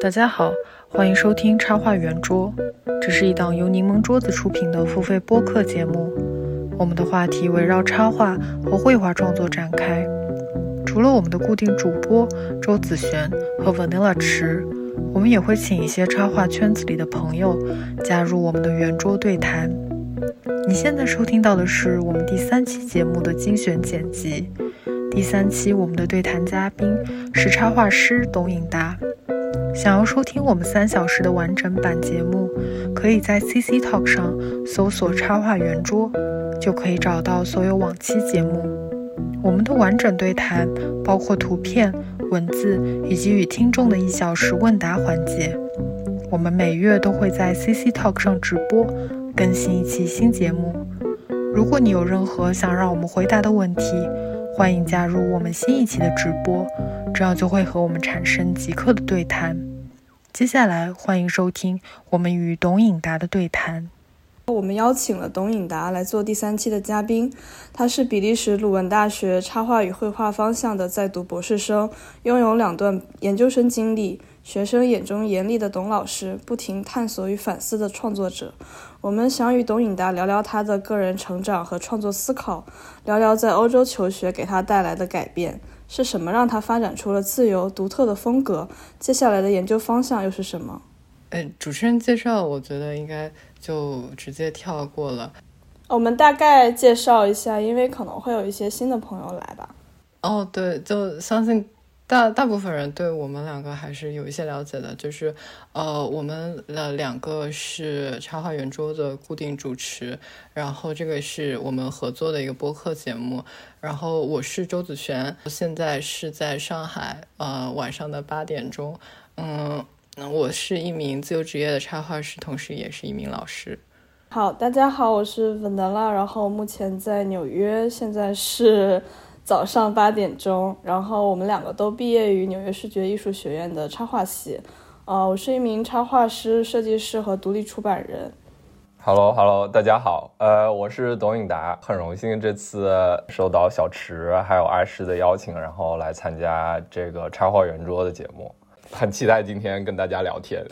大家好，欢迎收听插画圆桌，这是一档由柠檬桌子出品的付费播客节目。我们的话题围绕插画和绘画创作展开。除了我们的固定主播周子璇和 Vanilla 池，我们也会请一些插画圈子里的朋友加入我们的圆桌对谈。你现在收听到的是我们第三期节目的精选剪辑。第三期我们的对谈嘉宾是插画师董颖达。想要收听我们三小时的完整版节目，可以在 CC Talk 上搜索“插画圆桌”，就可以找到所有往期节目。我们的完整对谈包括图片、文字以及与听众的一小时问答环节。我们每月都会在 CC Talk 上直播更新一期新节目。如果你有任何想让我们回答的问题，欢迎加入我们新一期的直播，这样就会和我们产生即刻的对谈。接下来，欢迎收听我们与董颖达的对谈。我们邀请了董颖达来做第三期的嘉宾，他是比利时鲁文大学插画与绘画方向的在读博士生，拥有两段研究生经历。学生眼中严厉的董老师，不停探索与反思的创作者。我们想与董颖达聊聊他的个人成长和创作思考，聊聊在欧洲求学给他带来的改变，是什么让他发展出了自由独特的风格？接下来的研究方向又是什么？哎，主持人介绍，我觉得应该就直接跳过了。我们大概介绍一下，因为可能会有一些新的朋友来吧。哦，对，就相信。大大部分人对我们两个还是有一些了解的，就是，呃，我们的两个是插画圆桌的固定主持，然后这个是我们合作的一个播客节目，然后我是周子璇，现在是在上海，呃，晚上的八点钟，嗯，我是一名自由职业的插画师，同时也是一名老师。好，大家好，我是文德拉，然后目前在纽约，现在是。早上八点钟，然后我们两个都毕业于纽约视觉艺术学院的插画系。呃，我是一名插画师、设计师和独立出版人。Hello，Hello，大家好。呃，我是董颖达，很荣幸这次受到小池还有阿诗的邀请，然后来参加这个插画圆桌的节目，很期待今天跟大家聊天。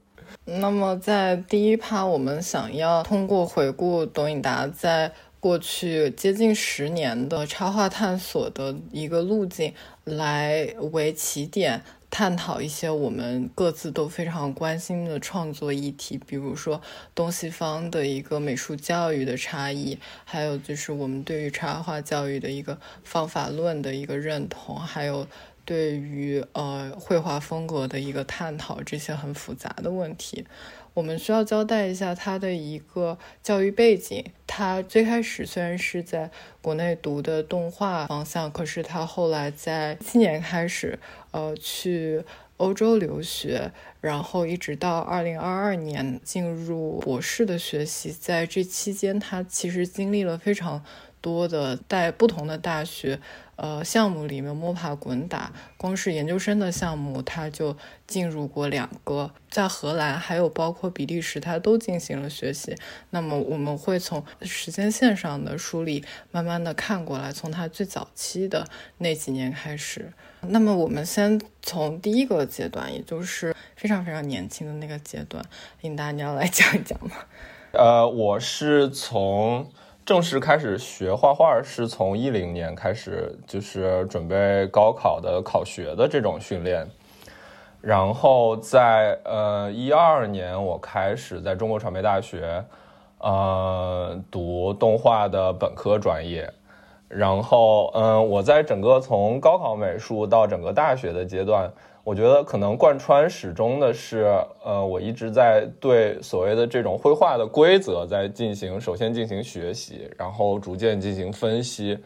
那么在第一趴，我们想要通过回顾董颖达在。过去接近十年的插画探索的一个路径，来为起点探讨一些我们各自都非常关心的创作议题，比如说东西方的一个美术教育的差异，还有就是我们对于插画教育的一个方法论的一个认同，还有对于呃绘画风格的一个探讨，这些很复杂的问题。我们需要交代一下他的一个教育背景。他最开始虽然是在国内读的动画方向，可是他后来在七年开始，呃，去欧洲留学，然后一直到二零二二年进入博士的学习。在这期间，他其实经历了非常多的在不同的大学。呃，项目里面摸爬滚打，光是研究生的项目，他就进入过两个，在荷兰还有包括比利时，他都进行了学习。那么我们会从时间线上的梳理，慢慢的看过来，从他最早期的那几年开始。那么我们先从第一个阶段，也就是非常非常年轻的那个阶段，应达你要来讲一讲吗？呃，我是从。正式开始学画画是从一零年开始，就是准备高考的考学的这种训练。然后在呃一二年，我开始在中国传媒大学，呃读动画的本科专业。然后嗯，我在整个从高考美术到整个大学的阶段。我觉得可能贯穿始终的是，呃，我一直在对所谓的这种绘画的规则在进行，首先进行学习，然后逐渐进行分析，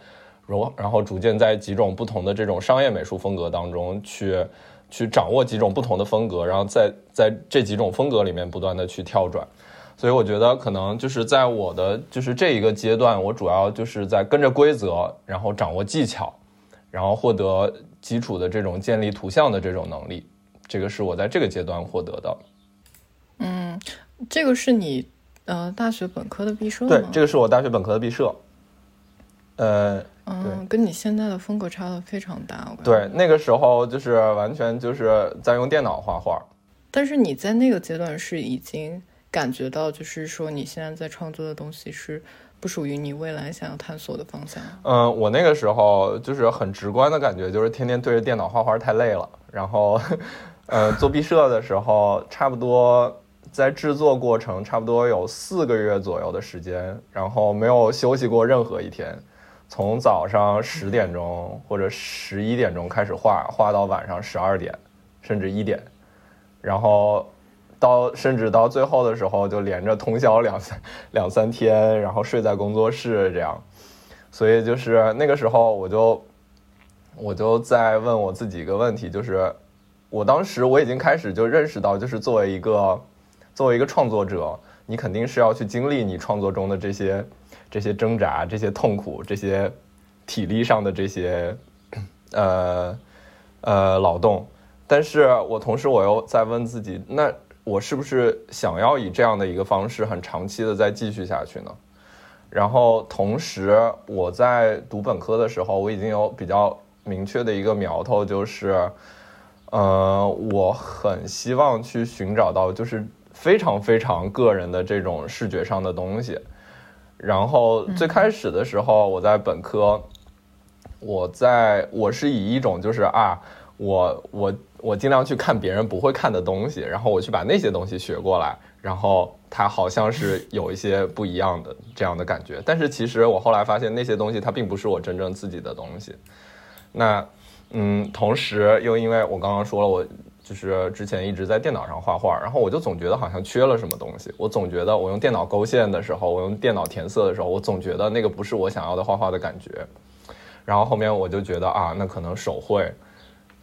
然然后逐渐在几种不同的这种商业美术风格当中去去掌握几种不同的风格，然后在在这几种风格里面不断的去跳转。所以我觉得可能就是在我的就是这一个阶段，我主要就是在跟着规则，然后掌握技巧，然后获得。基础的这种建立图像的这种能力，这个是我在这个阶段获得的。嗯，这个是你呃大学本科的毕设对，这个是我大学本科的毕设。呃，嗯，跟你现在的风格差的非常大。对，那个时候就是完全就是在用电脑画画。但是你在那个阶段是已经感觉到，就是说你现在在创作的东西是不属于你未来想要探索的方向。嗯，我那个时候就是很直观的感觉，就是天天对着电脑画画太累了。然后，呃，做毕设的时候，差不多在制作过程差不多有四个月左右的时间，然后没有休息过任何一天，从早上十点钟或者十一点钟开始画画到晚上十二点，甚至一点。然后到甚至到最后的时候，就连着通宵两三两三天，然后睡在工作室这样。所以就是那个时候，我就我就在问我自己一个问题，就是我当时我已经开始就认识到，就是作为一个作为一个创作者，你肯定是要去经历你创作中的这些这些挣扎、这些痛苦、这些体力上的这些呃呃劳动。但是我同时我又在问自己，那我是不是想要以这样的一个方式很长期的再继续下去呢？然后同时我在读本科的时候，我已经有比较明确的一个苗头，就是，呃，我很希望去寻找到就是非常非常个人的这种视觉上的东西。然后最开始的时候，我在本科，我在我是以一种就是啊，我我。我尽量去看别人不会看的东西，然后我去把那些东西学过来，然后它好像是有一些不一样的这样的感觉。但是其实我后来发现那些东西它并不是我真正自己的东西。那嗯，同时又因为我刚刚说了，我就是之前一直在电脑上画画，然后我就总觉得好像缺了什么东西。我总觉得我用电脑勾线的时候，我用电脑填色的时候，我总觉得那个不是我想要的画画的感觉。然后后面我就觉得啊，那可能手绘。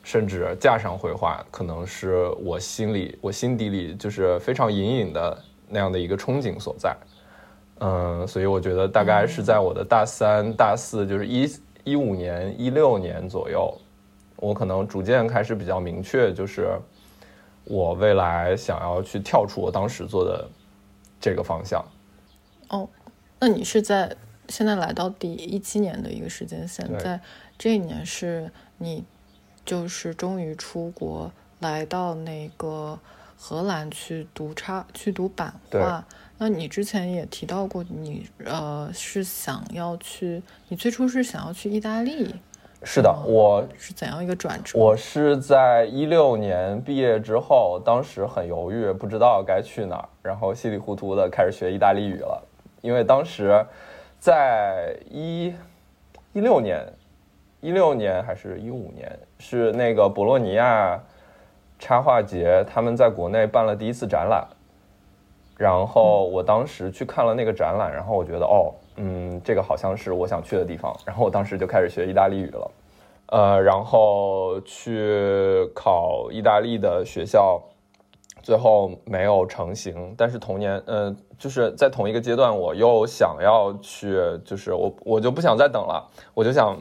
甚至架上绘画，可能是我心里、我心底里就是非常隐隐的那样的一个憧憬所在。嗯，所以我觉得大概是在我的大三、大四，就是一一五年、一六年左右，我可能逐渐开始比较明确，就是我未来想要去跳出我当时做的这个方向。哦，那你是在现在来到第一七年的一个时间线，在这一年是你。就是终于出国，来到那个荷兰去读插去读版画。那你之前也提到过，你呃是想要去，你最初是想要去意大利。是的，我是怎样一个转折？我是在一六年毕业之后，当时很犹豫，不知道该去哪儿，然后稀里糊涂的开始学意大利语了。因为当时在一一六年。一六年还是一五年？是那个博洛尼亚插画节，他们在国内办了第一次展览，然后我当时去看了那个展览，然后我觉得哦，嗯，这个好像是我想去的地方，然后我当时就开始学意大利语了，呃，然后去考意大利的学校，最后没有成型，但是同年，嗯，就是在同一个阶段，我又想要去，就是我我就不想再等了，我就想。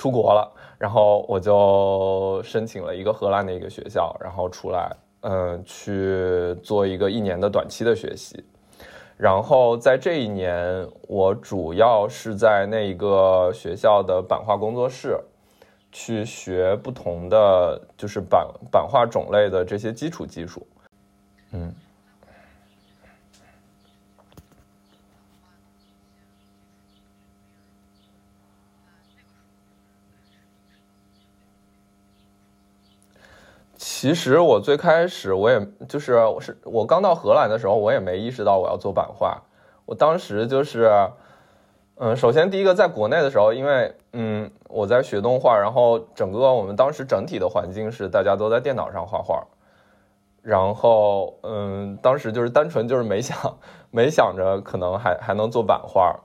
出国了，然后我就申请了一个荷兰的一个学校，然后出来，嗯，去做一个一年的短期的学习。然后在这一年，我主要是在那一个学校的版画工作室去学不同的就是版版画种类的这些基础技术，嗯。其实我最开始我也就是我是我刚到荷兰的时候，我也没意识到我要做版画。我当时就是，嗯，首先第一个在国内的时候，因为嗯我在学动画，然后整个我们当时整体的环境是大家都在电脑上画画，然后嗯当时就是单纯就是没想没想着可能还还能做版画，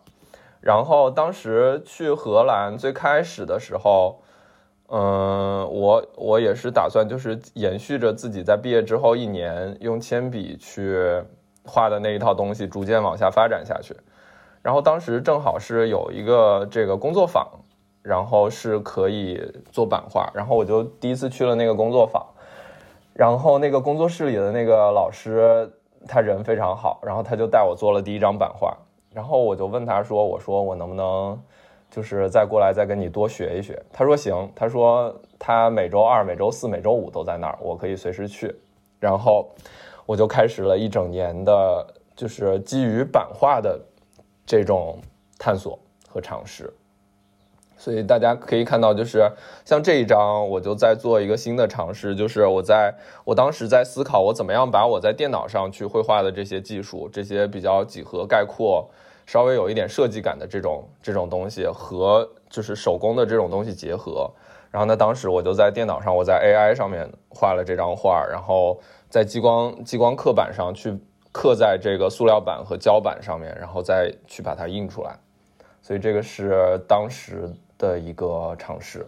然后当时去荷兰最开始的时候。嗯，我我也是打算就是延续着自己在毕业之后一年用铅笔去画的那一套东西，逐渐往下发展下去。然后当时正好是有一个这个工作坊，然后是可以做版画，然后我就第一次去了那个工作坊。然后那个工作室里的那个老师，他人非常好，然后他就带我做了第一张版画。然后我就问他说：“我说我能不能？”就是再过来再跟你多学一学。他说行，他说他每周二、每周四、每周五都在那儿，我可以随时去。然后我就开始了一整年的，就是基于版画的这种探索和尝试。所以大家可以看到，就是像这一章，我就在做一个新的尝试，就是我在我当时在思考，我怎么样把我在电脑上去绘画的这些技术，这些比较几何概括、稍微有一点设计感的这种这种东西，和就是手工的这种东西结合。然后呢，当时我就在电脑上，我在 AI 上面画了这张画，然后在激光激光刻板上去刻在这个塑料板和胶板上面，然后再去把它印出来。所以这个是当时。的一个尝试，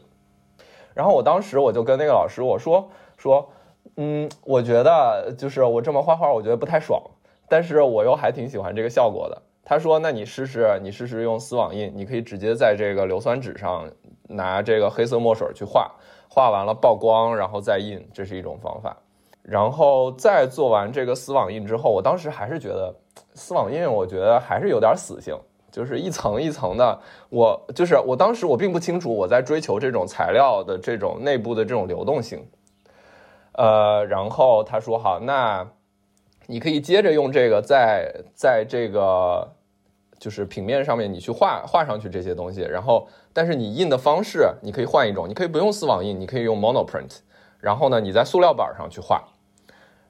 然后我当时我就跟那个老师我说说，嗯，我觉得就是我这么画画，我觉得不太爽，但是我又还挺喜欢这个效果的。他说，那你试试，你试试用丝网印，你可以直接在这个硫酸纸上拿这个黑色墨水去画，画完了曝光，然后再印，这是一种方法。然后再做完这个丝网印之后，我当时还是觉得丝网印，我觉得还是有点死性。就是一层一层的，我就是我当时我并不清楚我在追求这种材料的这种内部的这种流动性，呃，然后他说好，那你可以接着用这个在在这个就是平面上面你去画画上去这些东西，然后但是你印的方式你可以换一种，你可以不用丝网印，你可以用 monoprint，然后呢你在塑料板上去画。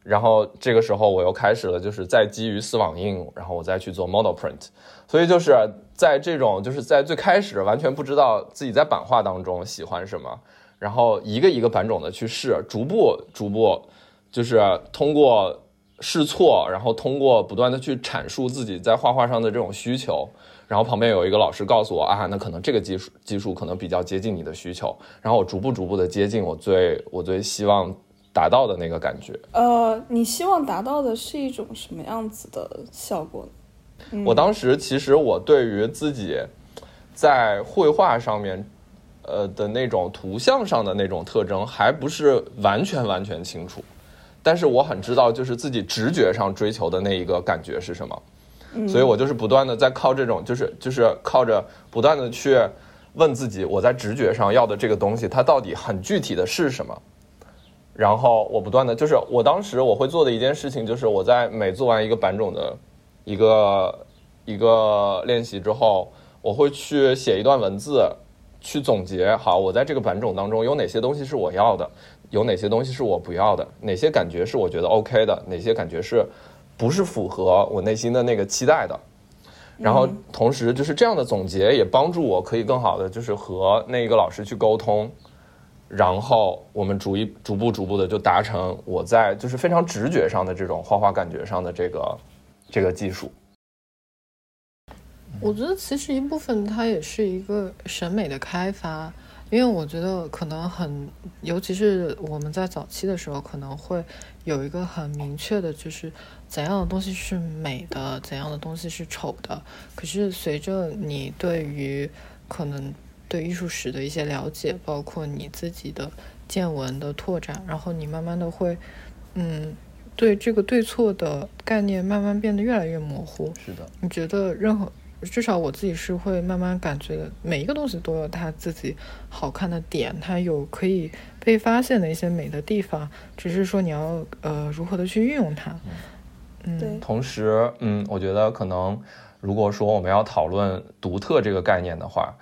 然后这个时候我又开始了，就是在基于丝网印，然后我再去做 Mono Print，所以就是在这种就是在最开始完全不知道自己在版画当中喜欢什么，然后一个一个版种的去试，逐步逐步就是通过试错，然后通过不断的去阐述自己在画画上的这种需求，然后旁边有一个老师告诉我啊，那可能这个技术技术可能比较接近你的需求，然后我逐步逐步的接近我最我最希望。达到的那个感觉，呃，你希望达到的是一种什么样子的效果呢？我当时其实我对于自己在绘画上面，呃的那种图像上的那种特征还不是完全完全清楚，但是我很知道就是自己直觉上追求的那一个感觉是什么，所以我就是不断的在靠这种就是就是靠着不断的去问自己，我在直觉上要的这个东西，它到底很具体的是什么。然后我不断的就是我当时我会做的一件事情，就是我在每做完一个版种的一个一个练习之后，我会去写一段文字，去总结好我在这个版种当中有哪些东西是我要的，有哪些东西是我不要的，哪些感觉是我觉得 OK 的，哪些感觉是不是符合我内心的那个期待的。然后同时就是这样的总结也帮助我可以更好的就是和那个老师去沟通。然后我们逐一逐步逐步的就达成我在就是非常直觉上的这种画画感觉上的这个这个技术。我觉得其实一部分它也是一个审美的开发，因为我觉得可能很，尤其是我们在早期的时候可能会有一个很明确的，就是怎样的东西是美的，怎样的东西是丑的。可是随着你对于可能。对艺术史的一些了解，包括你自己的见闻的拓展，然后你慢慢的会，嗯，对这个对错的概念慢慢变得越来越模糊。是的，你觉得任何，至少我自己是会慢慢感觉每一个东西都有它自己好看的点，它有可以被发现的一些美的地方，只是说你要呃如何的去运用它。嗯，对。同时，嗯，我觉得可能如果说我们要讨论独特这个概念的话。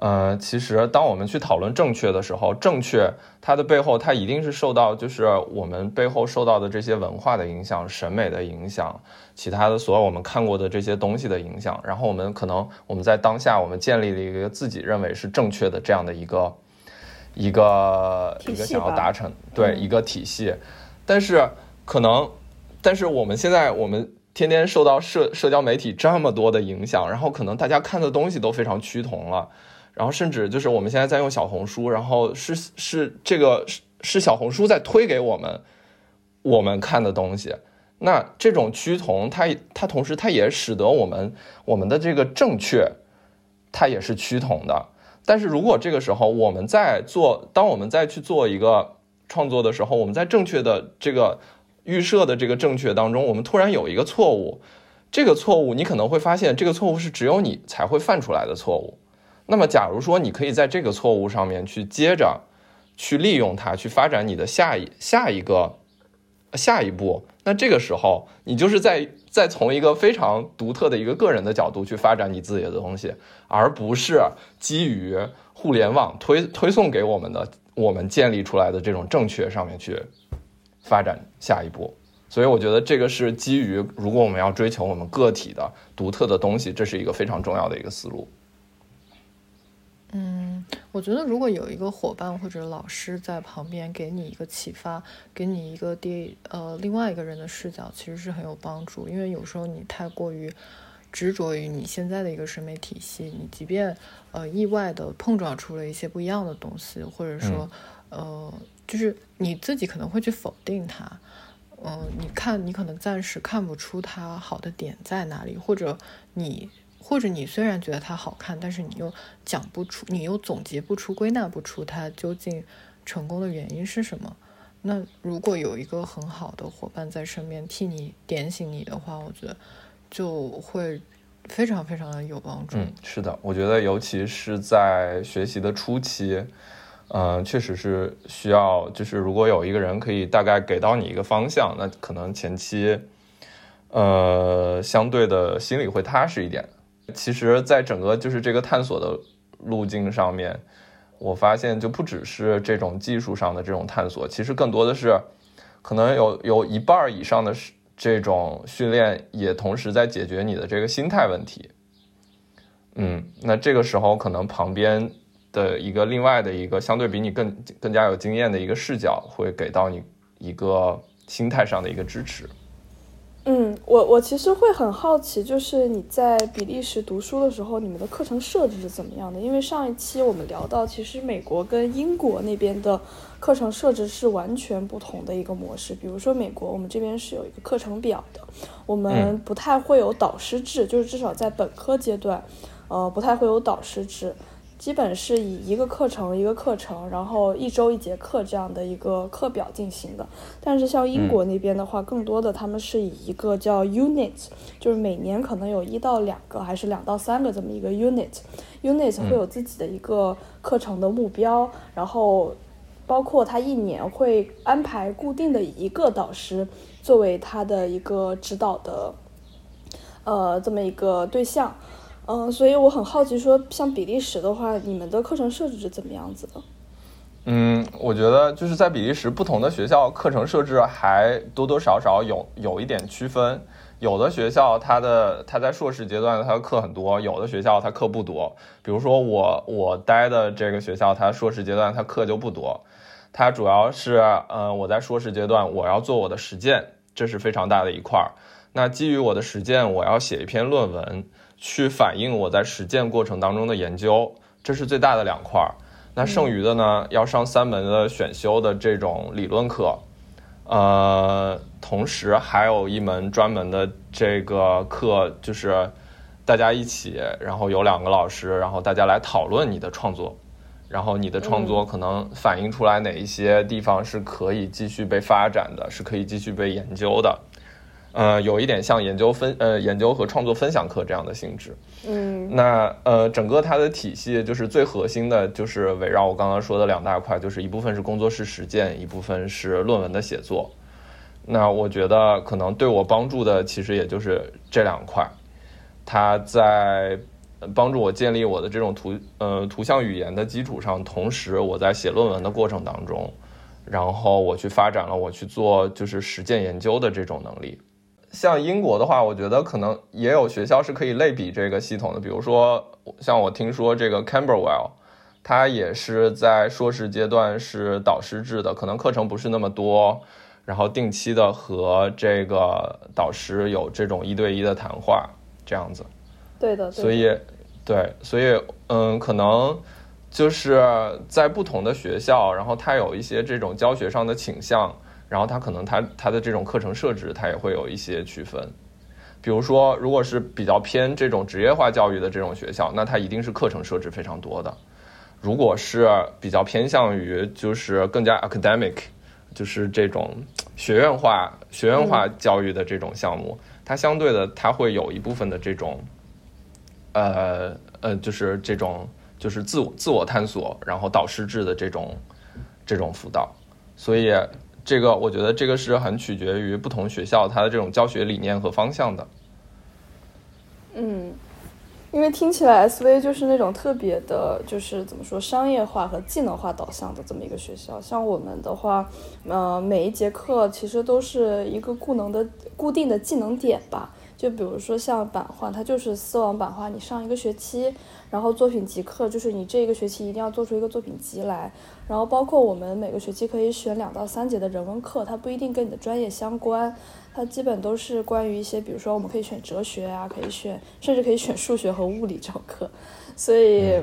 呃，其实当我们去讨论正确的时候，正确它的背后，它一定是受到就是我们背后受到的这些文化的影响、审美的影响、其他的所有我们看过的这些东西的影响。然后我们可能我们在当下，我们建立了一个自己认为是正确的这样的一个一个一个想要达成对一个体系。但是可能，但是我们现在我们天天受到社社交媒体这么多的影响，然后可能大家看的东西都非常趋同了。然后甚至就是我们现在在用小红书，然后是是这个是是小红书在推给我们我们看的东西。那这种趋同，它它同时它也使得我们我们的这个正确，它也是趋同的。但是如果这个时候我们在做，当我们在去做一个创作的时候，我们在正确的这个预设的这个正确当中，我们突然有一个错误，这个错误你可能会发现，这个错误是只有你才会犯出来的错误。那么，假如说你可以在这个错误上面去接着去利用它，去发展你的下一下一个下一步，那这个时候你就是在在从一个非常独特的一个个人的角度去发展你自己的东西，而不是基于互联网推推送给我们的我们建立出来的这种正确上面去发展下一步。所以，我觉得这个是基于如果我们要追求我们个体的独特的东西，这是一个非常重要的一个思路。嗯，我觉得如果有一个伙伴或者老师在旁边给你一个启发，给你一个第呃另外一个人的视角，其实是很有帮助。因为有时候你太过于执着于你现在的一个审美体系，你即便呃意外的碰撞出了一些不一样的东西，或者说呃就是你自己可能会去否定它。嗯，你看你可能暂时看不出它好的点在哪里，或者你。或者你虽然觉得它好看，但是你又讲不出，你又总结不出、归纳不出它究竟成功的原因是什么。那如果有一个很好的伙伴在身边替你点醒你的话，我觉得就会非常非常的有帮助。是的，我觉得尤其是在学习的初期，嗯，确实是需要，就是如果有一个人可以大概给到你一个方向，那可能前期，呃，相对的心里会踏实一点。其实，在整个就是这个探索的路径上面，我发现就不只是这种技术上的这种探索，其实更多的是，可能有有一半以上的这种训练，也同时在解决你的这个心态问题。嗯，那这个时候可能旁边的一个另外的一个相对比你更更加有经验的一个视角，会给到你一个心态上的一个支持。嗯，我我其实会很好奇，就是你在比利时读书的时候，你们的课程设置是怎么样的？因为上一期我们聊到，其实美国跟英国那边的课程设置是完全不同的一个模式。比如说美国，我们这边是有一个课程表的，我们不太会有导师制，就是至少在本科阶段，呃，不太会有导师制。基本是以一个课程一个课程，然后一周一节课这样的一个课表进行的。但是像英国那边的话，更多的他们是以一个叫 unit，就是每年可能有一到两个，还是两到三个这么一个 unit。unit 会有自己的一个课程的目标，然后包括他一年会安排固定的一个导师作为他的一个指导的，呃，这么一个对象。嗯，所以我很好奇，说像比利时的话，你们的课程设置是怎么样子的？嗯，我觉得就是在比利时，不同的学校课程设置还多多少少有有一点区分。有的学校它的它在硕士阶段它的课很多，有的学校它课不多。比如说我我待的这个学校，它硕士阶段它课就不多，它主要是嗯我在硕士阶段我要做我的实践，这是非常大的一块儿。那基于我的实践，我要写一篇论文。去反映我在实践过程当中的研究，这是最大的两块儿。那剩余的呢，要上三门的选修的这种理论课，呃，同时还有一门专门的这个课，就是大家一起，然后有两个老师，然后大家来讨论你的创作，然后你的创作可能反映出来哪一些地方是可以继续被发展的，是可以继续被研究的。呃，有一点像研究分呃研究和创作分享课这样的性质。嗯，那呃整个它的体系就是最核心的就是围绕我刚刚说的两大块，就是一部分是工作室实践，一部分是论文的写作。那我觉得可能对我帮助的其实也就是这两块，它在帮助我建立我的这种图呃图像语言的基础上，同时我在写论文的过程当中，然后我去发展了我去做就是实践研究的这种能力。像英国的话，我觉得可能也有学校是可以类比这个系统的，比如说像我听说这个 Camberwell，它也是在硕士阶段是导师制的，可能课程不是那么多，然后定期的和这个导师有这种一对一的谈话，这样子。对的。所以，对，所以嗯，可能就是在不同的学校，然后它有一些这种教学上的倾向。然后它可能它它的这种课程设置，它也会有一些区分。比如说，如果是比较偏这种职业化教育的这种学校，那它一定是课程设置非常多的。如果是比较偏向于就是更加 academic，就是这种学院化学院化教育的这种项目，它相对的它会有一部分的这种，呃呃，就是这种就是自我自我探索，然后导师制的这种这种辅导。所以这个我觉得这个是很取决于不同学校它的这种教学理念和方向的。嗯。因为听起来 SV 就是那种特别的，就是怎么说商业化和技能化导向的这么一个学校。像我们的话，呃，每一节课其实都是一个固能的固定的技能点吧。就比如说像版画，它就是丝网版画，你上一个学期，然后作品集课就是你这个学期一定要做出一个作品集来。然后包括我们每个学期可以选两到三节的人文课，它不一定跟你的专业相关。它基本都是关于一些，比如说我们可以选哲学啊，可以选，甚至可以选数学和物理这种课，所以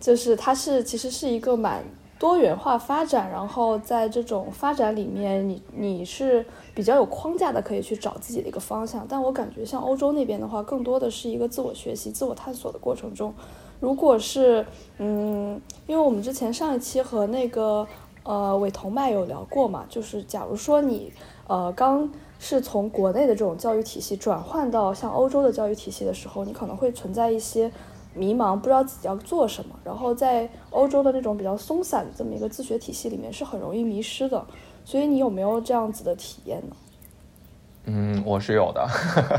就是它是其实是一个蛮多元化发展，然后在这种发展里面，你你是比较有框架的，可以去找自己的一个方向。但我感觉像欧洲那边的话，更多的是一个自我学习、自我探索的过程中。如果是嗯，因为我们之前上一期和那个呃韦同麦有聊过嘛，就是假如说你呃刚。是从国内的这种教育体系转换到像欧洲的教育体系的时候，你可能会存在一些迷茫，不知道自己要做什么。然后在欧洲的那种比较松散的这么一个自学体系里面，是很容易迷失的。所以你有没有这样子的体验呢？嗯，我是有的。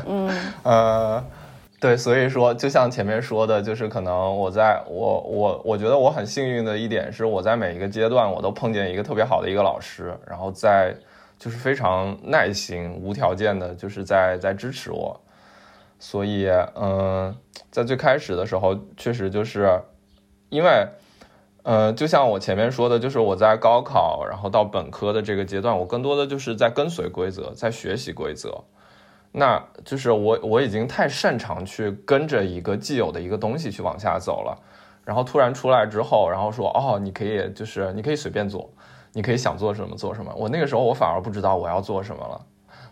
嗯，呃，对，所以说，就像前面说的，就是可能我在我我我觉得我很幸运的一点是，我在每一个阶段我都碰见一个特别好的一个老师，然后在。就是非常耐心、无条件的，就是在在支持我，所以，嗯，在最开始的时候，确实就是，因为，呃，就像我前面说的，就是我在高考，然后到本科的这个阶段，我更多的就是在跟随规则，在学习规则，那就是我我已经太擅长去跟着一个既有的一个东西去往下走了，然后突然出来之后，然后说，哦，你可以，就是你可以随便做。你可以想做什么做什么。我那个时候我反而不知道我要做什么了，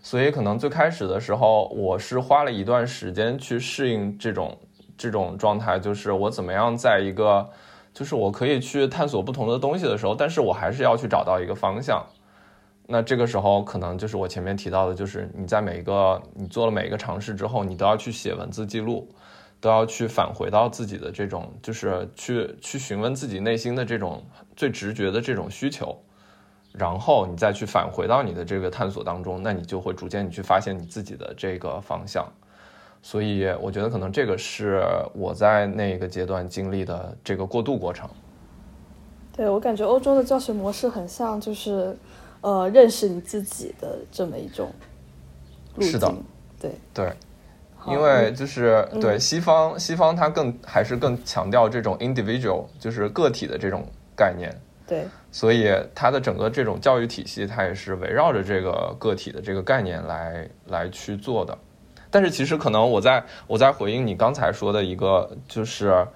所以可能最开始的时候我是花了一段时间去适应这种这种状态，就是我怎么样在一个就是我可以去探索不同的东西的时候，但是我还是要去找到一个方向。那这个时候可能就是我前面提到的，就是你在每一个你做了每一个尝试之后，你都要去写文字记录，都要去返回到自己的这种，就是去去询问自己内心的这种最直觉的这种需求。然后你再去返回到你的这个探索当中，那你就会逐渐你去发现你自己的这个方向。所以我觉得可能这个是我在那个阶段经历的这个过渡过程。对我感觉欧洲的教学模式很像，就是呃认识你自己的这么一种路径。是的，对对，因为就是对西方西方它更还是更强调这种 individual，就是个体的这种概念。对，所以它的整个这种教育体系，它也是围绕着这个个体的这个概念来来去做的。但是其实可能我在我在回应你刚才说的一个，就是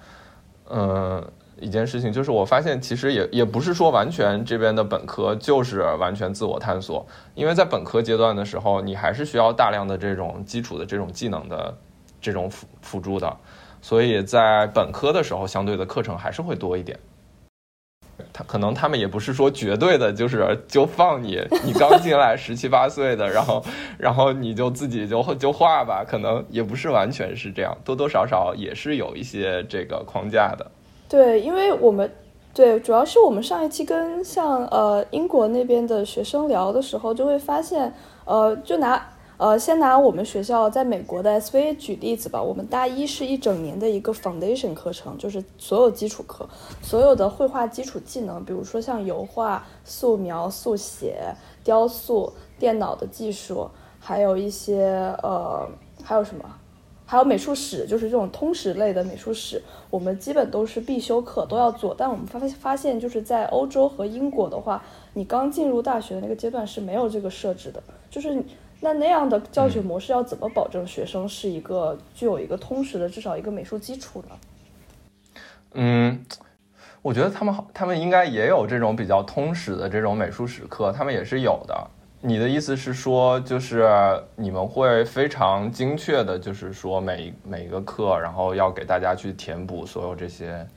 嗯一件事情，就是我发现其实也也不是说完全这边的本科就是完全自我探索，因为在本科阶段的时候，你还是需要大量的这种基础的这种技能的这种辅辅助的，所以在本科的时候，相对的课程还是会多一点。他可能他们也不是说绝对的，就是就放你，你刚进来十七八岁的，然后然后你就自己就就画吧，可能也不是完全是这样，多多少少也是有一些这个框架的。对，因为我们对主要是我们上一期跟像呃英国那边的学生聊的时候，就会发现呃就拿。呃，先拿我们学校在美国的 SV 举例子吧。我们大一是一整年的一个 foundation 课程，就是所有基础课，所有的绘画基础技能，比如说像油画、素描、速写、雕塑、电脑的技术，还有一些呃，还有什么？还有美术史，就是这种通识类的美术史，我们基本都是必修课都要做。但我们发发现，就是在欧洲和英国的话，你刚进入大学的那个阶段是没有这个设置的，就是。那那样的教学模式要怎么保证学生是一个具有一个通识的至少一个美术基础呢？嗯，我觉得他们好，他们应该也有这种比较通识的这种美术史课，他们也是有的。你的意思是说，就是你们会非常精确的，就是说每每一个课，然后要给大家去填补所有这些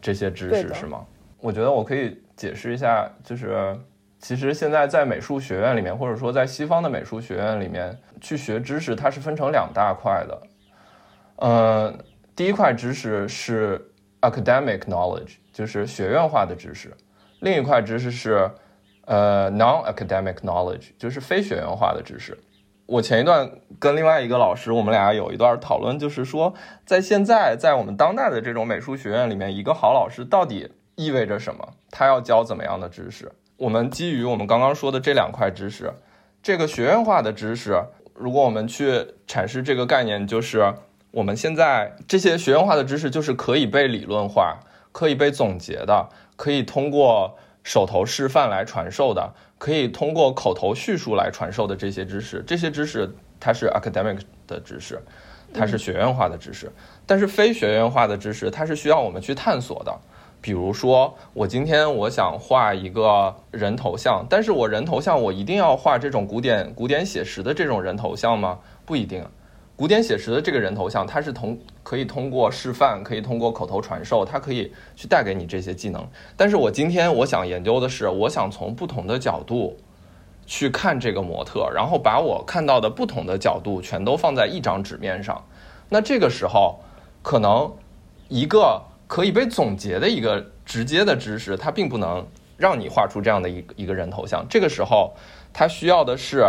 这些知识，是吗？我觉得我可以解释一下，就是。其实现在在美术学院里面，或者说在西方的美术学院里面去学知识，它是分成两大块的。呃，第一块知识是 academic knowledge，就是学院化的知识；另一块知识是呃 non-academic knowledge，就是非学院化的知识。我前一段跟另外一个老师，我们俩有一段讨论，就是说，在现在在我们当代的这种美术学院里面，一个好老师到底意味着什么？他要教怎么样的知识？我们基于我们刚刚说的这两块知识，这个学院化的知识，如果我们去阐释这个概念，就是我们现在这些学院化的知识，就是可以被理论化、可以被总结的，可以通过手头示范来传授的。可以通过口头叙述来传授的这些知识，这些知识它是 academic 的知识，它是学院化的知识。但是非学院化的知识，它是需要我们去探索的。比如说，我今天我想画一个人头像，但是我人头像我一定要画这种古典古典写实的这种人头像吗？不一定。古典写实的这个人头像，它是通可以通过示范，可以通过口头传授，它可以去带给你这些技能。但是我今天我想研究的是，我想从不同的角度去看这个模特，然后把我看到的不同的角度全都放在一张纸面上。那这个时候，可能一个可以被总结的一个直接的知识，它并不能让你画出这样的一一个人头像。这个时候，它需要的是。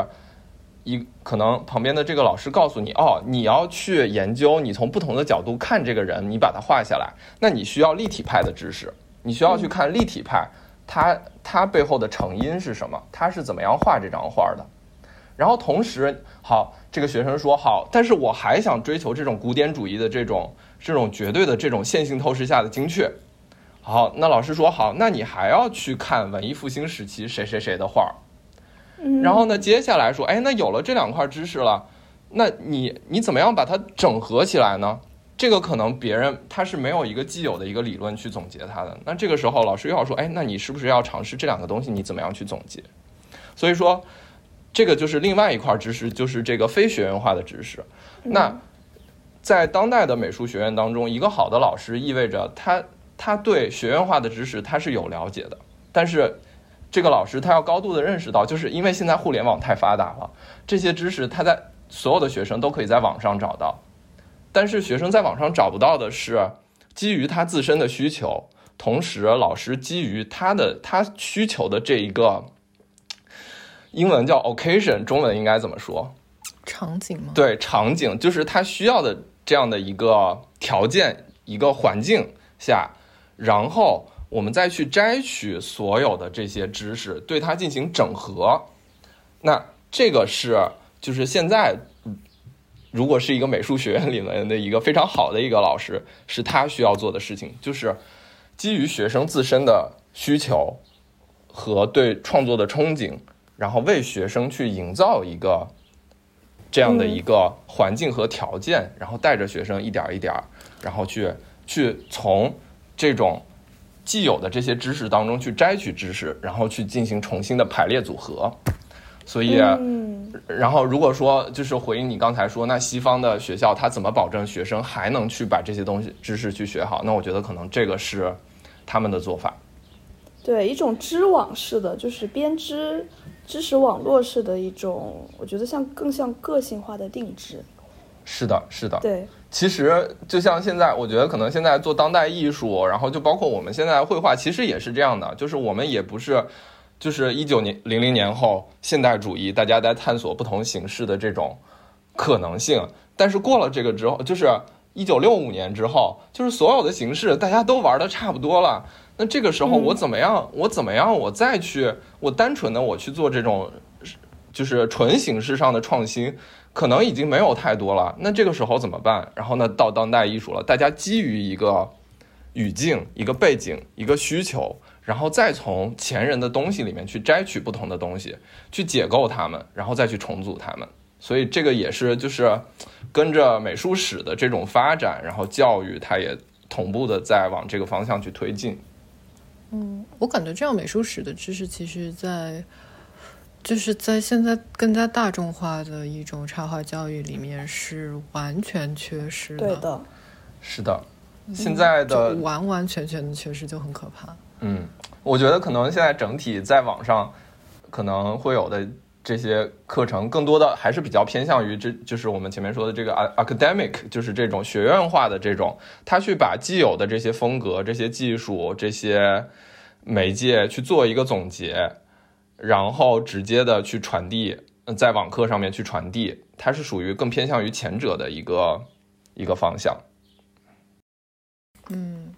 一可能旁边的这个老师告诉你，哦，你要去研究，你从不同的角度看这个人，你把它画下来。那你需要立体派的知识，你需要去看立体派，它它背后的成因是什么？他是怎么样画这张画的？然后同时，好，这个学生说好，但是我还想追求这种古典主义的这种这种绝对的这种线性透视下的精确。好，那老师说好，那你还要去看文艺复兴时期谁谁谁的画儿。然后呢？接下来说，哎，那有了这两块知识了，那你你怎么样把它整合起来呢？这个可能别人他是没有一个既有的一个理论去总结它的。那这个时候老师又要说，哎，那你是不是要尝试这两个东西？你怎么样去总结？所以说，这个就是另外一块知识，就是这个非学院化的知识。那在当代的美术学院当中，一个好的老师意味着他他对学院化的知识他是有了解的，但是。这个老师他要高度的认识到，就是因为现在互联网太发达了，这些知识他在所有的学生都可以在网上找到，但是学生在网上找不到的是基于他自身的需求，同时老师基于他的他需求的这一个英文叫 occasion，中文应该怎么说？场景吗？对，场景就是他需要的这样的一个条件、一个环境下，然后。我们再去摘取所有的这些知识，对它进行整合。那这个是就是现在，如果是一个美术学院里面的一个非常好的一个老师，是他需要做的事情，就是基于学生自身的需求和对创作的憧憬，然后为学生去营造一个这样的一个环境和条件，然后带着学生一点一点，然后去去从这种。既有的这些知识当中去摘取知识，然后去进行重新的排列组合。所以，嗯然后如果说就是回应你刚才说，那西方的学校它怎么保证学生还能去把这些东西知识去学好？那我觉得可能这个是他们的做法。对，一种织网式的，就是编织知识网络式的一种，我觉得像更像个性化的定制。是的，是的。对。其实就像现在，我觉得可能现在做当代艺术，然后就包括我们现在绘画，其实也是这样的。就是我们也不是，就是一九年、零零年后现代主义，大家在探索不同形式的这种可能性。但是过了这个之后，就是一九六五年之后，就是所有的形式大家都玩的差不多了。那这个时候我怎么样？我怎么样？我再去，我单纯的我去做这种，就是纯形式上的创新。可能已经没有太多了，那这个时候怎么办？然后呢，到当代艺术了，大家基于一个语境、一个背景、一个需求，然后再从前人的东西里面去摘取不同的东西，去解构它们，然后再去重组它们。所以这个也是就是跟着美术史的这种发展，然后教育它也同步的在往这个方向去推进。嗯，我感觉这样美术史的知识，其实在。就是在现在更加大众化的一种插画教育里面是完全缺失的。对的，是的，现在的完完全全的缺失就很可怕。嗯，我觉得可能现在整体在网上可能会有的这些课程更多的还是比较偏向于，这就是我们前面说的这个 academic，就是这种学院化的这种，他去把既有的这些风格、这些技术、这些媒介去做一个总结，然后直接的去传递，在网课上面去传递，它是属于更偏向于前者的一个一个方向。嗯，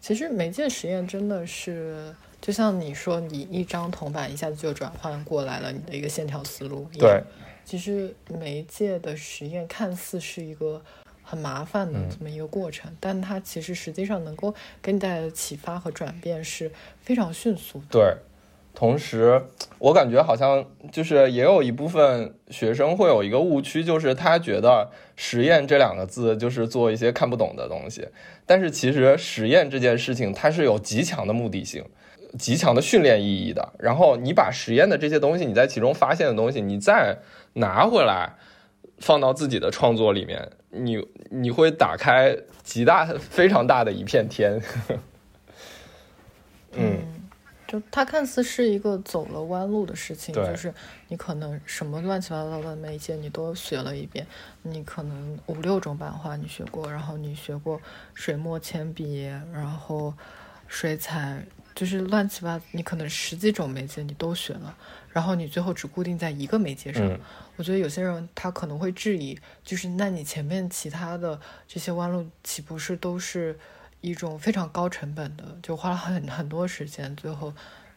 其实媒介实验真的是。就像你说，你一张铜板一下子就转换过来了你的一个线条思路。对，其实媒介的实验看似是一个很麻烦的这么一个过程，但它其实实际上能够给你带来的启发和转变是非常迅速的。对，同时我感觉好像就是也有一部分学生会有一个误区，就是他觉得实验这两个字就是做一些看不懂的东西，但是其实实验这件事情它是有极强的目的性。极强的训练意义的，然后你把实验的这些东西，你在其中发现的东西，你再拿回来放到自己的创作里面，你你会打开极大非常大的一片天。嗯，就它看似是一个走了弯路的事情，就是你可能什么乱七八糟的媒介你都学了一遍，你可能五六种版画你学过，然后你学过水墨铅笔，然后水彩。就是乱七八，你可能十几种媒介你都学了，然后你最后只固定在一个媒介上。我觉得有些人他可能会质疑，就是那你前面其他的这些弯路岂不是都是一种非常高成本的，就花了很很多时间，最后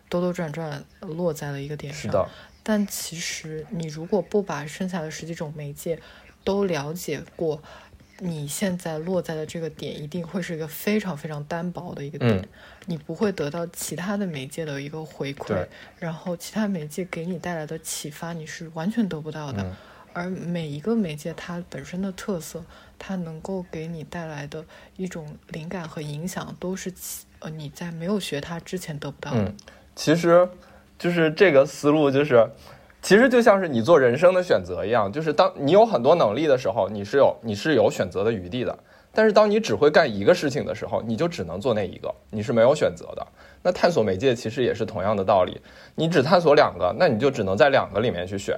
兜兜转转落在了一个点上。但其实你如果不把剩下的十几种媒介都了解过，你现在落在的这个点一定会是一个非常非常单薄的一个点，你不会得到其他的媒介的一个回馈，然后其他媒介给你带来的启发你是完全得不到的。而每一个媒介它本身的特色，它能够给你带来的一种灵感和影响，都是呃你在没有学它之前得不到的。其实，就是这个思路就是。其实就像是你做人生的选择一样，就是当你有很多能力的时候，你是有你是有选择的余地的。但是当你只会干一个事情的时候，你就只能做那一个，你是没有选择的。那探索媒介其实也是同样的道理，你只探索两个，那你就只能在两个里面去选。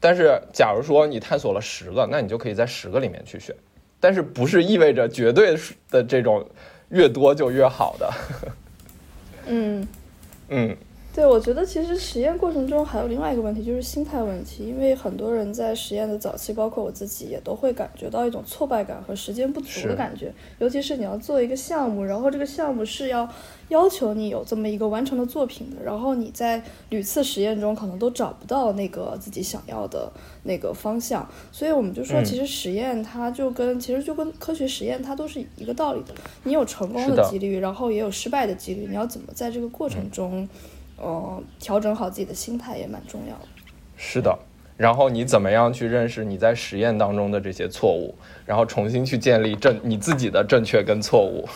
但是假如说你探索了十个，那你就可以在十个里面去选。但是不是意味着绝对的这种越多就越好的？嗯嗯。对，我觉得其实实验过程中还有另外一个问题，就是心态问题。因为很多人在实验的早期，包括我自己，也都会感觉到一种挫败感和时间不足的感觉。尤其是你要做一个项目，然后这个项目是要要求你有这么一个完成的作品的，然后你在屡次实验中可能都找不到那个自己想要的那个方向。所以我们就说，其实实验它就跟其实就跟科学实验它都是一个道理的。你有成功的几率，然后也有失败的几率。你要怎么在这个过程中？哦，调整好自己的心态也蛮重要的。是的，然后你怎么样去认识你在实验当中的这些错误，然后重新去建立正你自己的正确跟错误。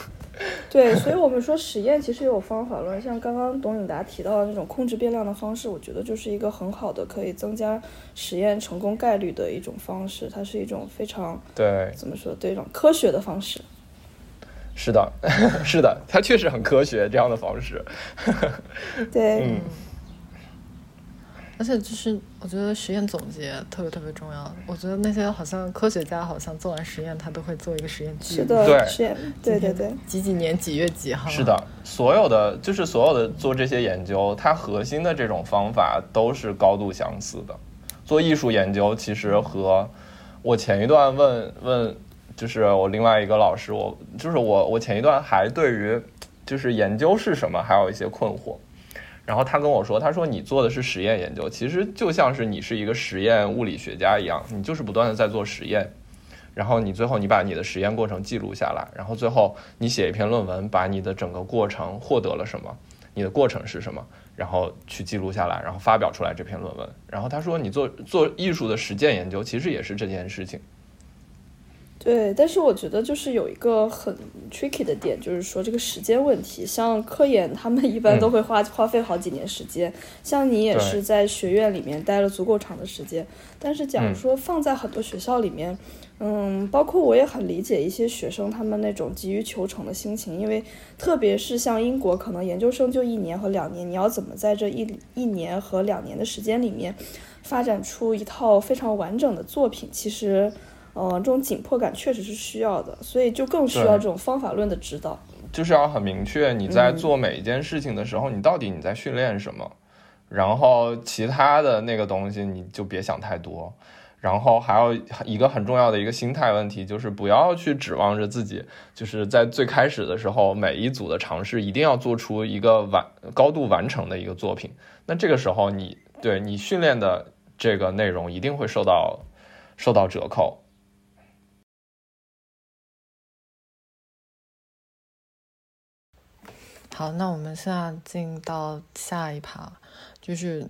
对，所以我们说实验其实有方法论，像刚刚董颖达提到的那种控制变量的方式，我觉得就是一个很好的可以增加实验成功概率的一种方式。它是一种非常对怎么说对一种科学的方式。是的，是的，它确实很科学这样的方式。对，嗯，而且就是我觉得实验总结特别特别重要。我觉得那些好像科学家好像做完实验，他都会做一个实验记录。对，实验，对对对，几几年几月几号？是的，所有的就是所有的做这些研究，它核心的这种方法都是高度相似的。做艺术研究其实和我前一段问问。就是我另外一个老师，我就是我，我前一段还对于就是研究是什么还有一些困惑，然后他跟我说，他说你做的是实验研究，其实就像是你是一个实验物理学家一样，你就是不断的在做实验，然后你最后你把你的实验过程记录下来，然后最后你写一篇论文，把你的整个过程获得了什么，你的过程是什么，然后去记录下来，然后发表出来这篇论文。然后他说，你做做艺术的实践研究，其实也是这件事情。对，但是我觉得就是有一个很 tricky 的点，就是说这个时间问题。像科研，他们一般都会花花费好几年时间。像你也是在学院里面待了足够长的时间。但是假如说放在很多学校里面，嗯，包括我也很理解一些学生他们那种急于求成的心情，因为特别是像英国，可能研究生就一年和两年，你要怎么在这一一年和两年的时间里面。发展出一套非常完整的作品，其实，呃，这种紧迫感确实是需要的，所以就更需要这种方法论的指导。就是要很明确，你在做每一件事情的时候，你到底你在训练什么，然后其他的那个东西你就别想太多。然后还有一个很重要的一个心态问题，就是不要去指望着自己，就是在最开始的时候，每一组的尝试一定要做出一个完高度完成的一个作品。那这个时候，你对你训练的这个内容一定会受到受到折扣。好，那我们现在进到下一趴，就是。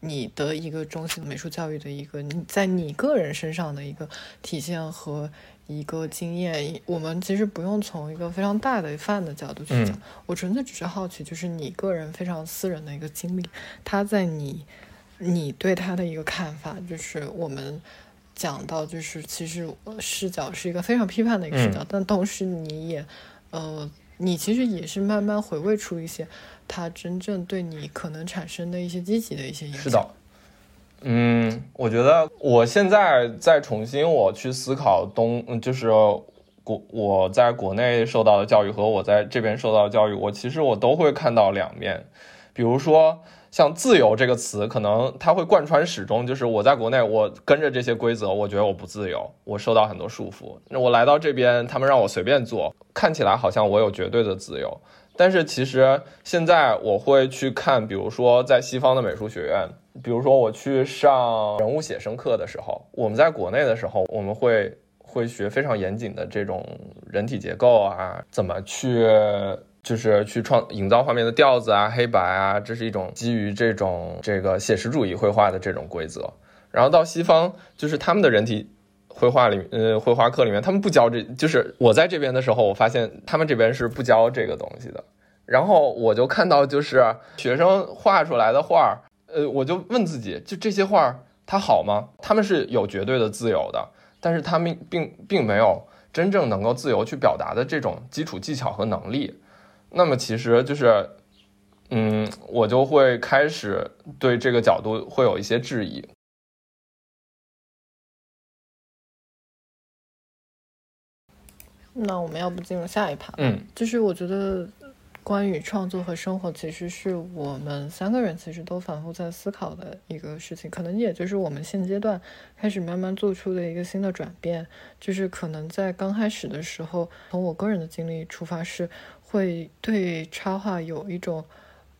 你的一个中心美术教育的一个你在你个人身上的一个体现和一个经验，我们其实不用从一个非常大的范的角度去讲，我纯粹只是好奇，就是你个人非常私人的一个经历，他在你你对他的一个看法，就是我们讲到就是其实视角是一个非常批判的一个视角，但同时你也呃，你其实也是慢慢回味出一些。它真正对你可能产生的一些积极的一些影响。是的，嗯，我觉得我现在在重新我去思考东，就是国我在国内受到的教育和我在这边受到的教育，我其实我都会看到两面。比如说像自由这个词，可能它会贯穿始终，就是我在国内我跟着这些规则，我觉得我不自由，我受到很多束缚。那我来到这边，他们让我随便做，看起来好像我有绝对的自由。但是其实现在我会去看，比如说在西方的美术学院，比如说我去上人物写生课的时候，我们在国内的时候，我们会会学非常严谨的这种人体结构啊，怎么去就是去创营造画面的调子啊、黑白啊，这是一种基于这种这个写实主义绘画的这种规则。然后到西方，就是他们的人体绘画里，呃，绘画课里面，他们不教这，就是我在这边的时候，我发现他们这边是不教这个东西的。然后我就看到，就是学生画出来的画呃，我就问自己，就这些画它好吗？他们是有绝对的自由的，但是他们并并没有真正能够自由去表达的这种基础技巧和能力。那么其实就是，嗯，我就会开始对这个角度会有一些质疑。那我们要不进入下一趴？嗯，就是我觉得。关于创作和生活，其实是我们三个人其实都反复在思考的一个事情，可能也就是我们现阶段开始慢慢做出的一个新的转变，就是可能在刚开始的时候，从我个人的经历出发，是会对插画有一种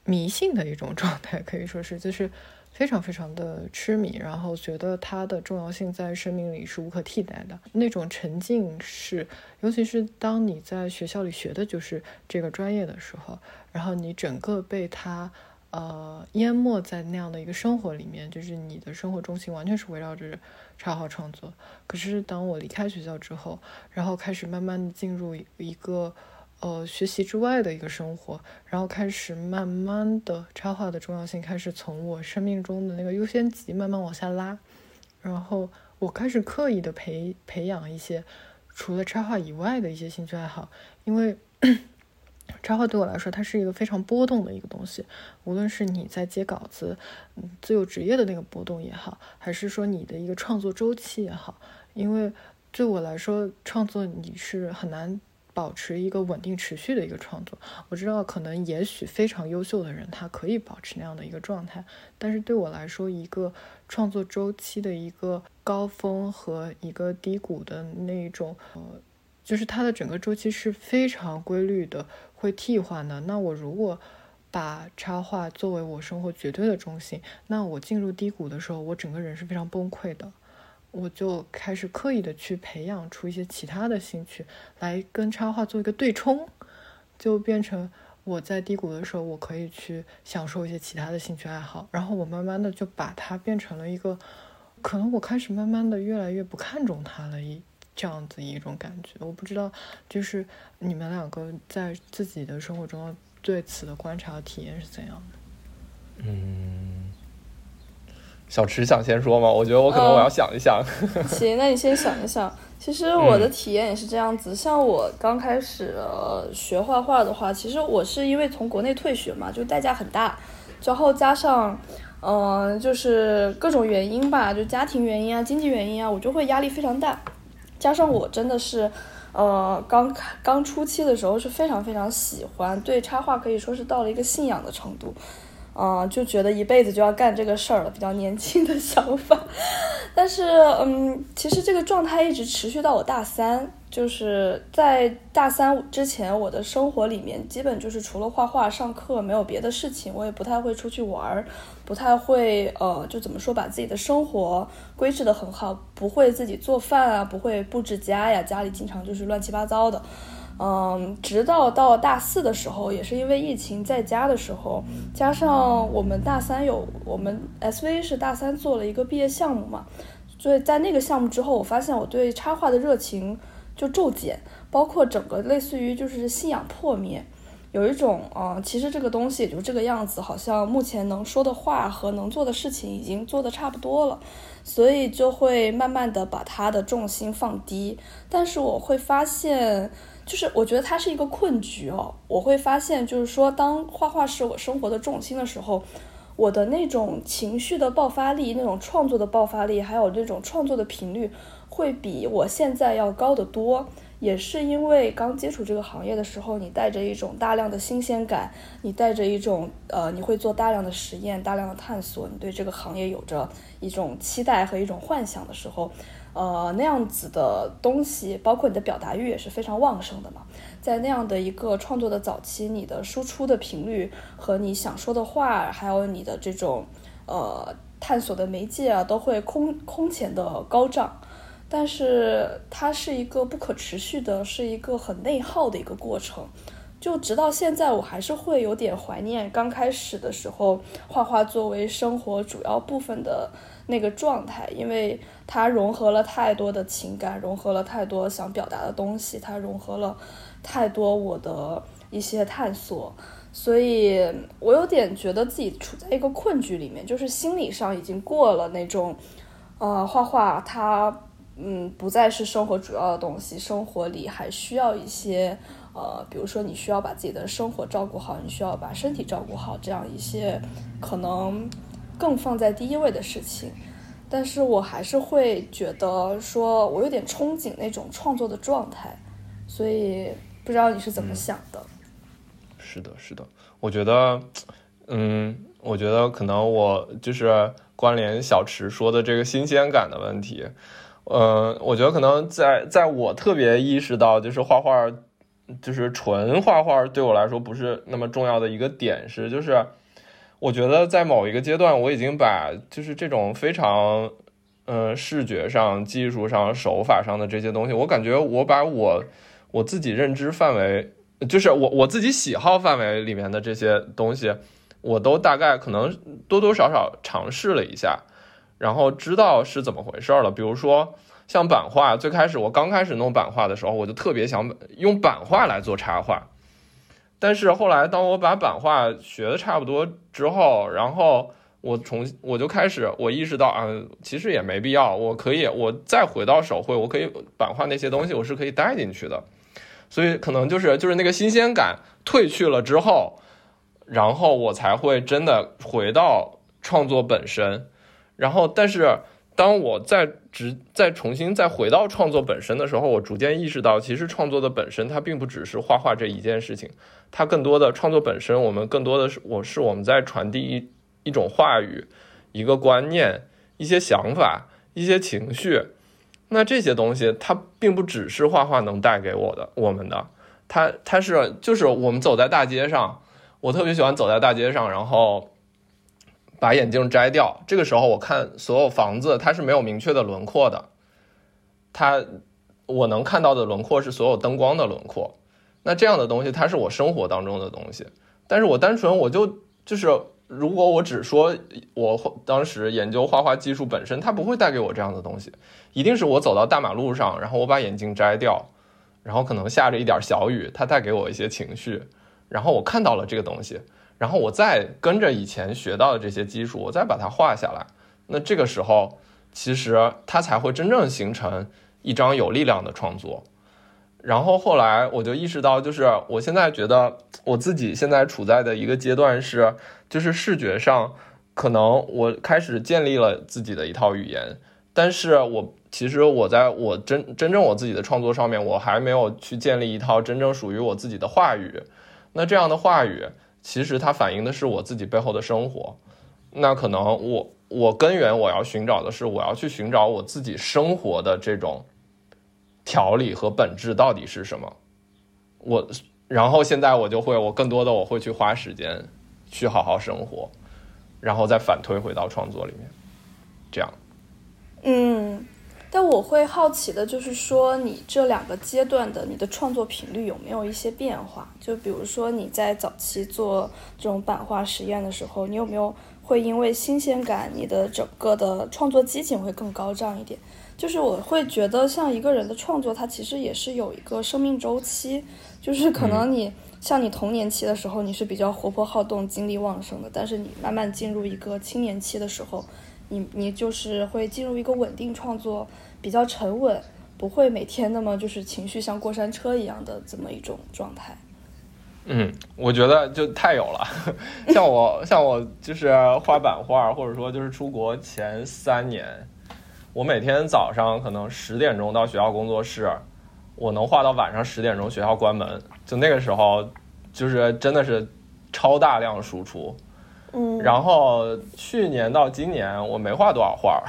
迷信的一种状态，可以说是就是。非常非常的痴迷，然后觉得它的重要性在生命里是无可替代的那种沉浸式，尤其是当你在学校里学的就是这个专业的时候，然后你整个被它呃淹没在那样的一个生活里面，就是你的生活中心完全是围绕着插画创作。可是当我离开学校之后，然后开始慢慢的进入一个。呃，学习之外的一个生活，然后开始慢慢的插画的重要性开始从我生命中的那个优先级慢慢往下拉，然后我开始刻意的培培养一些除了插画以外的一些兴趣爱好，因为 插画对我来说它是一个非常波动的一个东西，无论是你在接稿子，嗯自由职业的那个波动也好，还是说你的一个创作周期也好，因为对我来说创作你是很难。保持一个稳定持续的一个创作，我知道可能也许非常优秀的人他可以保持那样的一个状态，但是对我来说，一个创作周期的一个高峰和一个低谷的那种，呃，就是它的整个周期是非常规律的，会替换的。那我如果把插画作为我生活绝对的中心，那我进入低谷的时候，我整个人是非常崩溃的。我就开始刻意的去培养出一些其他的兴趣，来跟插画做一个对冲，就变成我在低谷的时候，我可以去享受一些其他的兴趣爱好，然后我慢慢的就把它变成了一个，可能我开始慢慢的越来越不看重它了，一这样子一种感觉。我不知道，就是你们两个在自己的生活中对此的观察体验是怎样的？嗯。小池想先说吗？我觉得我可能我要想一想。行，那你先想一想。其实我的体验也是这样子。像我刚开始学画画的话，其实我是因为从国内退学嘛，就代价很大，然后加上嗯，就是各种原因吧，就家庭原因啊、经济原因啊，我就会压力非常大。加上我真的是，呃，刚刚初期的时候是非常非常喜欢，对插画可以说是到了一个信仰的程度。嗯，就觉得一辈子就要干这个事儿了，比较年轻的想法。但是，嗯，其实这个状态一直持续到我大三，就是在大三之前，我的生活里面基本就是除了画画、上课，没有别的事情。我也不太会出去玩儿，不太会，呃，就怎么说，把自己的生活规制的很好，不会自己做饭啊，不会布置家呀，家里经常就是乱七八糟的。嗯，直到到大四的时候，也是因为疫情在家的时候，加上我们大三有我们 SV 是大三做了一个毕业项目嘛，所以在那个项目之后，我发现我对插画的热情就骤减，包括整个类似于就是信仰破灭，有一种啊，其实这个东西也就这个样子，好像目前能说的话和能做的事情已经做的差不多了，所以就会慢慢的把它的重心放低，但是我会发现。就是我觉得它是一个困局哦，我会发现，就是说，当画画是我生活的重心的时候，我的那种情绪的爆发力、那种创作的爆发力，还有那种创作的频率，会比我现在要高得多。也是因为刚接触这个行业的时候，你带着一种大量的新鲜感，你带着一种呃，你会做大量的实验、大量的探索，你对这个行业有着一种期待和一种幻想的时候。呃，那样子的东西，包括你的表达欲也是非常旺盛的嘛。在那样的一个创作的早期，你的输出的频率和你想说的话，还有你的这种呃探索的媒介啊，都会空空前的高涨。但是它是一个不可持续的，是一个很内耗的一个过程。就直到现在，我还是会有点怀念刚开始的时候，画画作为生活主要部分的。那个状态，因为它融合了太多的情感，融合了太多想表达的东西，它融合了太多我的一些探索，所以我有点觉得自己处在一个困局里面，就是心理上已经过了那种，呃，画画它嗯不再是生活主要的东西，生活里还需要一些呃，比如说你需要把自己的生活照顾好，你需要把身体照顾好，这样一些可能。更放在第一位的事情，但是我还是会觉得说，我有点憧憬那种创作的状态，所以不知道你是怎么想的。是的，是的，我觉得，嗯，我觉得可能我就是关联小池说的这个新鲜感的问题，嗯，我觉得可能在在我特别意识到就是画画，就是纯画画对我来说不是那么重要的一个点是，就是。我觉得在某一个阶段，我已经把就是这种非常，嗯，视觉上、技术上、手法上的这些东西，我感觉我把我我自己认知范围，就是我我自己喜好范围里面的这些东西，我都大概可能多多少少尝试了一下，然后知道是怎么回事了。比如说像版画，最开始我刚开始弄版画的时候，我就特别想用版画来做插画。但是后来，当我把版画学的差不多之后，然后我从我就开始，我意识到啊，其实也没必要，我可以我再回到手绘，我可以版画那些东西，我是可以带进去的。所以可能就是就是那个新鲜感褪去了之后，然后我才会真的回到创作本身。然后，但是。当我再直再重新再回到创作本身的时候，我逐渐意识到，其实创作的本身它并不只是画画这一件事情，它更多的创作本身，我们更多的是我是我们在传递一一种话语、一个观念、一些想法、一些情绪。那这些东西它并不只是画画能带给我的，我们的，它它是就是我们走在大街上，我特别喜欢走在大街上，然后。把眼镜摘掉，这个时候我看所有房子，它是没有明确的轮廓的。它我能看到的轮廓是所有灯光的轮廓。那这样的东西，它是我生活当中的东西。但是我单纯我就就是，如果我只说我当时研究画画技术本身，它不会带给我这样的东西。一定是我走到大马路上，然后我把眼镜摘掉，然后可能下着一点小雨，它带给我一些情绪，然后我看到了这个东西。然后我再跟着以前学到的这些基础，我再把它画下来，那这个时候其实它才会真正形成一张有力量的创作。然后后来我就意识到，就是我现在觉得我自己现在处在的一个阶段是，就是视觉上，可能我开始建立了自己的一套语言，但是我其实我在我真真正我自己的创作上面，我还没有去建立一套真正属于我自己的话语。那这样的话语，其实它反映的是我自己背后的生活。那可能我我根源我要寻找的是，我要去寻找我自己生活的这种条理和本质到底是什么。我然后现在我就会，我更多的我会去花时间去好好生活，然后再反推回到创作里面，这样。嗯。但我会好奇的就是说，你这两个阶段的你的创作频率有没有一些变化？就比如说你在早期做这种版画实验的时候，你有没有会因为新鲜感，你的整个的创作激情会更高涨一点？就是我会觉得，像一个人的创作，它其实也是有一个生命周期，就是可能你像你童年期的时候，你是比较活泼好动、精力旺盛的，但是你慢慢进入一个青年期的时候。你你就是会进入一个稳定创作，比较沉稳，不会每天那么就是情绪像过山车一样的这么一种状态。嗯，我觉得就太有了。像我像我就是画版画，或者说就是出国前三年，我每天早上可能十点钟到学校工作室，我能画到晚上十点钟学校关门，就那个时候就是真的是超大量输出。嗯，然后去年到今年我没画多少画，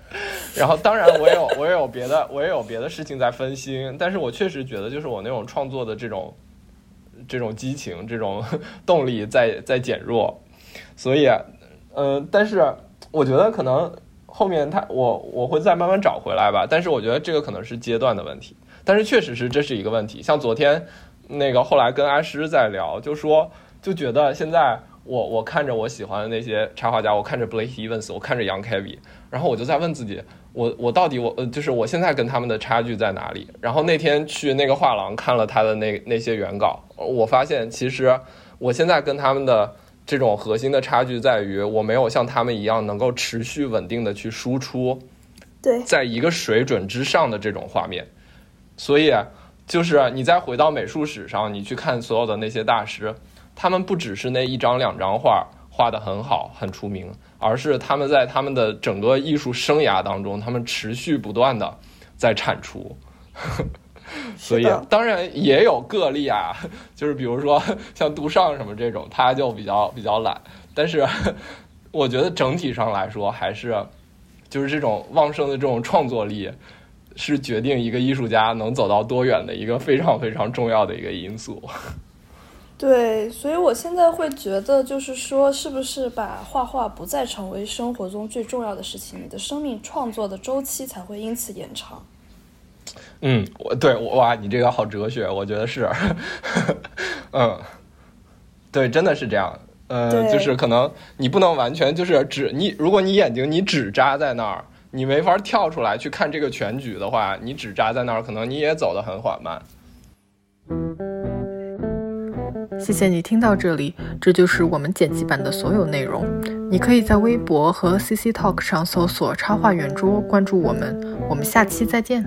然后当然我也有 我也有别的我也有别的事情在分心，但是我确实觉得就是我那种创作的这种这种激情这种 动力在在减弱，所以呃，但是我觉得可能后面他我我会再慢慢找回来吧，但是我觉得这个可能是阶段的问题，但是确实是这是一个问题，像昨天那个后来跟阿诗在聊，就说就觉得现在。我我看着我喜欢的那些插画家，我看着 Blake Evans，我看着杨凯比，然后我就在问自己，我我到底我呃就是我现在跟他们的差距在哪里？然后那天去那个画廊看了他的那那些原稿，我发现其实我现在跟他们的这种核心的差距在于，我没有像他们一样能够持续稳定的去输出，对，在一个水准之上的这种画面，所以就是你再回到美术史上，你去看所有的那些大师。他们不只是那一张两张画画的很好很出名，而是他们在他们的整个艺术生涯当中，他们持续不断的在产出。所以当然也有个例啊，就是比如说像杜尚什么这种，他就比较比较懒。但是 我觉得整体上来说，还是就是这种旺盛的这种创作力，是决定一个艺术家能走到多远的一个非常非常重要的一个因素。对，所以我现在会觉得，就是说，是不是把画画不再成为生活中最重要的事情，你的生命创作的周期才会因此延长。嗯，我对哇，你这个好哲学，我觉得是，嗯，对，真的是这样。呃，就是可能你不能完全就是只你，如果你眼睛你只扎在那儿，你没法跳出来去看这个全局的话，你只扎在那儿，可能你也走得很缓慢。谢谢你听到这里，这就是我们剪辑版的所有内容，你可以在微博和 CC talk 上搜索插画圆桌，关注我们，我们下期再见。